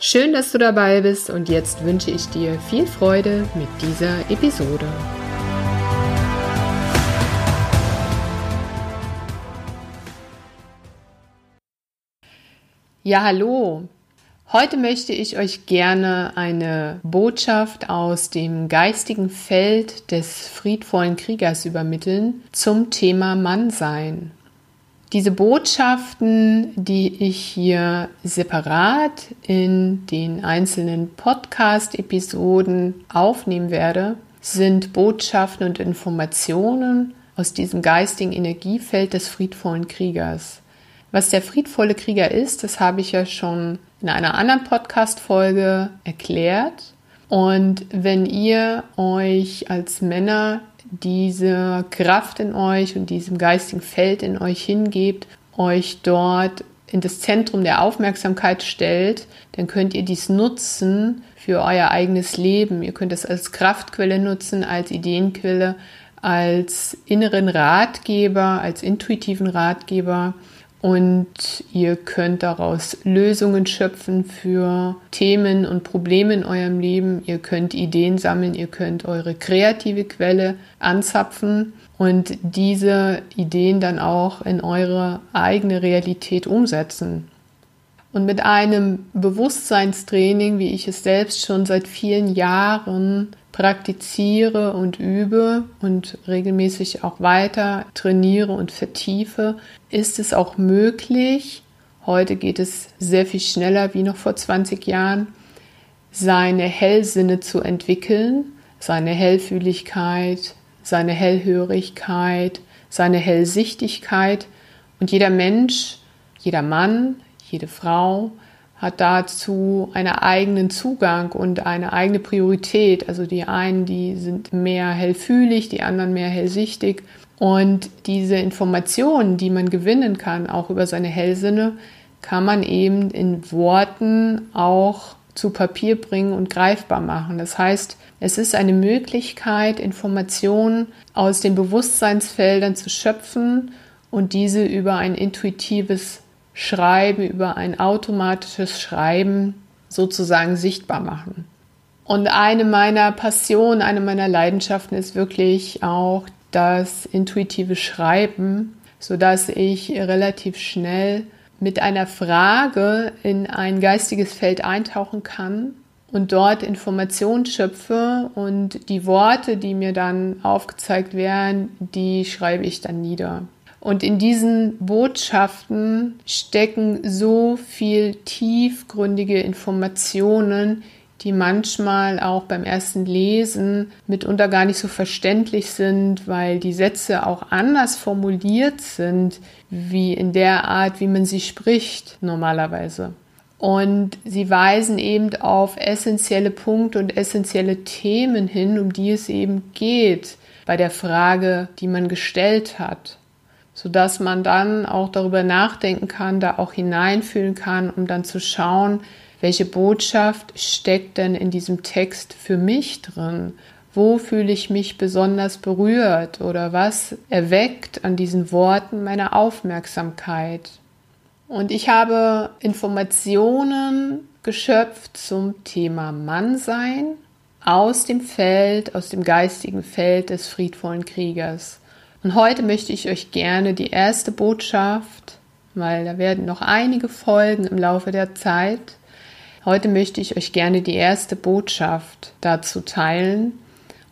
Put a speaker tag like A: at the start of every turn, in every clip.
A: Schön, dass du dabei bist und jetzt wünsche ich dir viel Freude mit dieser Episode. Ja, hallo. Heute möchte ich euch gerne eine Botschaft aus dem geistigen Feld des friedvollen Kriegers übermitteln zum Thema Mannsein. Diese Botschaften, die ich hier separat in den einzelnen Podcast-Episoden aufnehmen werde, sind Botschaften und Informationen aus diesem geistigen Energiefeld des friedvollen Kriegers. Was der friedvolle Krieger ist, das habe ich ja schon in einer anderen Podcast-Folge erklärt. Und wenn ihr euch als Männer diese Kraft in euch und diesem geistigen Feld in euch hingebt, euch dort in das Zentrum der Aufmerksamkeit stellt, dann könnt ihr dies nutzen für euer eigenes Leben. Ihr könnt es als Kraftquelle nutzen, als Ideenquelle, als inneren Ratgeber, als intuitiven Ratgeber und ihr könnt daraus Lösungen schöpfen für Themen und Probleme in eurem Leben. Ihr könnt Ideen sammeln, ihr könnt eure kreative Quelle anzapfen und diese Ideen dann auch in eure eigene Realität umsetzen. Und mit einem Bewusstseinstraining, wie ich es selbst schon seit vielen Jahren praktiziere und übe und regelmäßig auch weiter trainiere und vertiefe, ist es auch möglich, heute geht es sehr viel schneller wie noch vor 20 Jahren, seine Hellsinne zu entwickeln, seine Hellfühligkeit, seine Hellhörigkeit, seine Hellsichtigkeit. Und jeder Mensch, jeder Mann, jede Frau hat dazu einen eigenen Zugang und eine eigene Priorität. Also die einen, die sind mehr hellfühlig, die anderen mehr hellsichtig. Und diese Informationen, die man gewinnen kann, auch über seine Hellsinne, kann man eben in Worten auch zu Papier bringen und greifbar machen. Das heißt, es ist eine Möglichkeit, Informationen aus den Bewusstseinsfeldern zu schöpfen und diese über ein intuitives Schreiben, über ein automatisches Schreiben sozusagen sichtbar machen. Und eine meiner Passionen, eine meiner Leidenschaften ist wirklich auch das intuitive Schreiben, sodass ich relativ schnell mit einer Frage in ein geistiges Feld eintauchen kann und dort Informationen schöpfe und die Worte, die mir dann aufgezeigt werden, die schreibe ich dann nieder. Und in diesen Botschaften stecken so viel tiefgründige Informationen, die manchmal auch beim ersten Lesen mitunter gar nicht so verständlich sind, weil die Sätze auch anders formuliert sind, wie in der Art, wie man sie spricht normalerweise. Und sie weisen eben auf essentielle Punkte und essentielle Themen hin, um die es eben geht bei der Frage, die man gestellt hat sodass man dann auch darüber nachdenken kann, da auch hineinfühlen kann, um dann zu schauen, welche Botschaft steckt denn in diesem Text für mich drin? Wo fühle ich mich besonders berührt oder was erweckt an diesen Worten meine Aufmerksamkeit? Und ich habe Informationen geschöpft zum Thema Mannsein aus dem Feld, aus dem geistigen Feld des friedvollen Kriegers. Und heute möchte ich euch gerne die erste Botschaft, weil da werden noch einige Folgen im Laufe der Zeit. Heute möchte ich euch gerne die erste Botschaft dazu teilen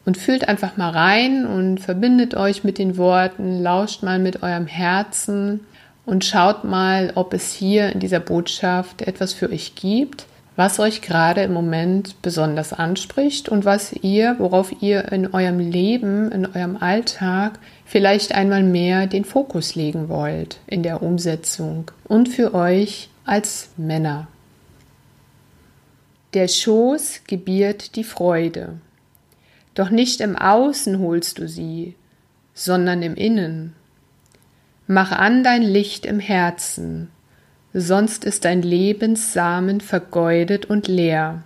A: und fühlt einfach mal rein und verbindet euch mit den Worten, lauscht mal mit eurem Herzen und schaut mal, ob es hier in dieser Botschaft etwas für euch gibt, was euch gerade im Moment besonders anspricht und was ihr, worauf ihr in eurem Leben, in eurem Alltag vielleicht einmal mehr den Fokus legen wollt in der Umsetzung und für euch als Männer. Der Schoß gebiert die Freude. Doch nicht im Außen holst du sie, sondern im Innen. Mach an dein Licht im Herzen, sonst ist dein Lebenssamen vergeudet und leer.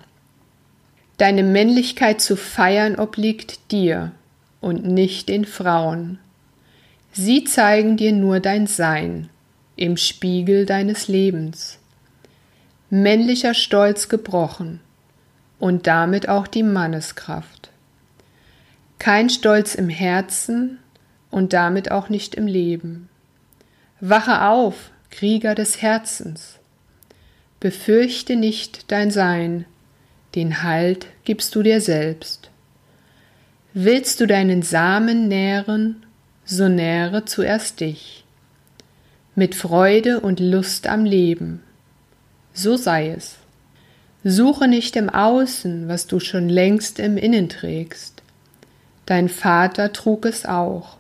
A: Deine Männlichkeit zu feiern obliegt dir und nicht den Frauen. Sie zeigen dir nur dein Sein im Spiegel deines Lebens. Männlicher Stolz gebrochen und damit auch die Manneskraft. Kein Stolz im Herzen und damit auch nicht im Leben. Wache auf, Krieger des Herzens. Befürchte nicht dein Sein, den Halt gibst du dir selbst. Willst du deinen Samen nähren, so nähre zuerst dich. Mit Freude und Lust am Leben. So sei es. Suche nicht im Außen, was du schon längst im Innen trägst. Dein Vater trug es auch,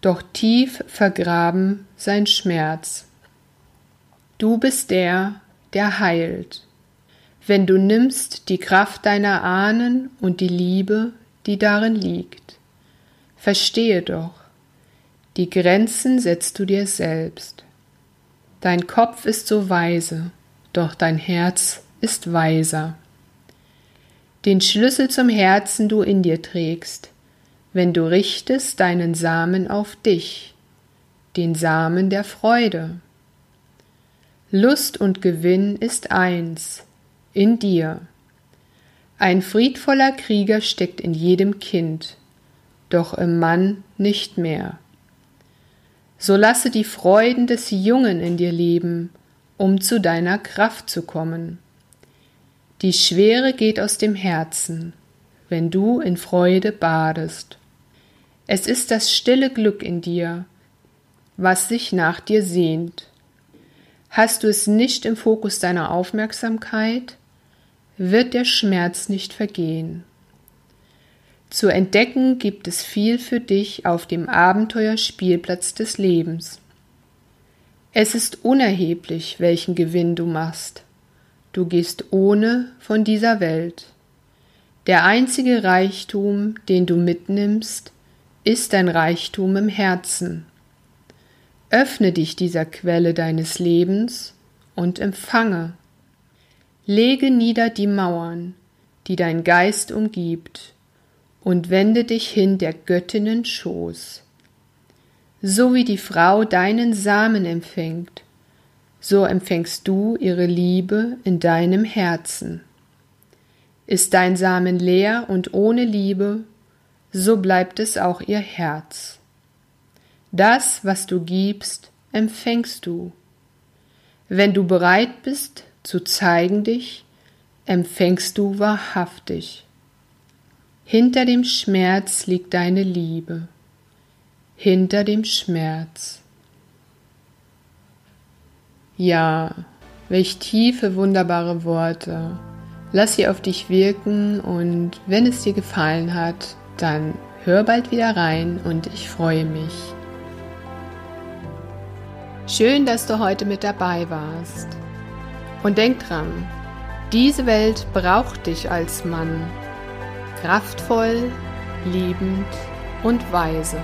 A: doch tief vergraben sein Schmerz. Du bist der, der heilt, wenn du nimmst die Kraft deiner Ahnen und die Liebe, die darin liegt. Verstehe doch, die Grenzen setzt du dir selbst. Dein Kopf ist so weise, doch dein Herz ist weiser. Den Schlüssel zum Herzen du in dir trägst, wenn du richtest deinen Samen auf dich, den Samen der Freude. Lust und Gewinn ist eins, in dir. Ein friedvoller Krieger steckt in jedem Kind, doch im Mann nicht mehr. So lasse die Freuden des Jungen in dir leben, um zu deiner Kraft zu kommen. Die Schwere geht aus dem Herzen, wenn du in Freude badest. Es ist das stille Glück in dir, was sich nach dir sehnt. Hast du es nicht im Fokus deiner Aufmerksamkeit, wird der Schmerz nicht vergehen. Zu entdecken gibt es viel für dich auf dem Abenteuerspielplatz des Lebens. Es ist unerheblich, welchen Gewinn du machst. Du gehst ohne von dieser Welt. Der einzige Reichtum, den du mitnimmst, ist dein Reichtum im Herzen. Öffne dich dieser Quelle deines Lebens und empfange. Lege nieder die Mauern, die dein Geist umgibt, und wende dich hin der Göttinnen Schoß. So wie die Frau deinen Samen empfängt, so empfängst du ihre Liebe in deinem Herzen. Ist dein Samen leer und ohne Liebe, so bleibt es auch ihr Herz. Das, was du gibst, empfängst du. Wenn du bereit bist, zu zeigen dich, empfängst du wahrhaftig. Hinter dem Schmerz liegt deine Liebe. Hinter dem Schmerz. Ja, welch tiefe, wunderbare Worte. Lass sie auf dich wirken und wenn es dir gefallen hat, dann hör bald wieder rein und ich freue mich. Schön, dass du heute mit dabei warst. Und denk dran, diese Welt braucht dich als Mann. Kraftvoll, liebend und weise.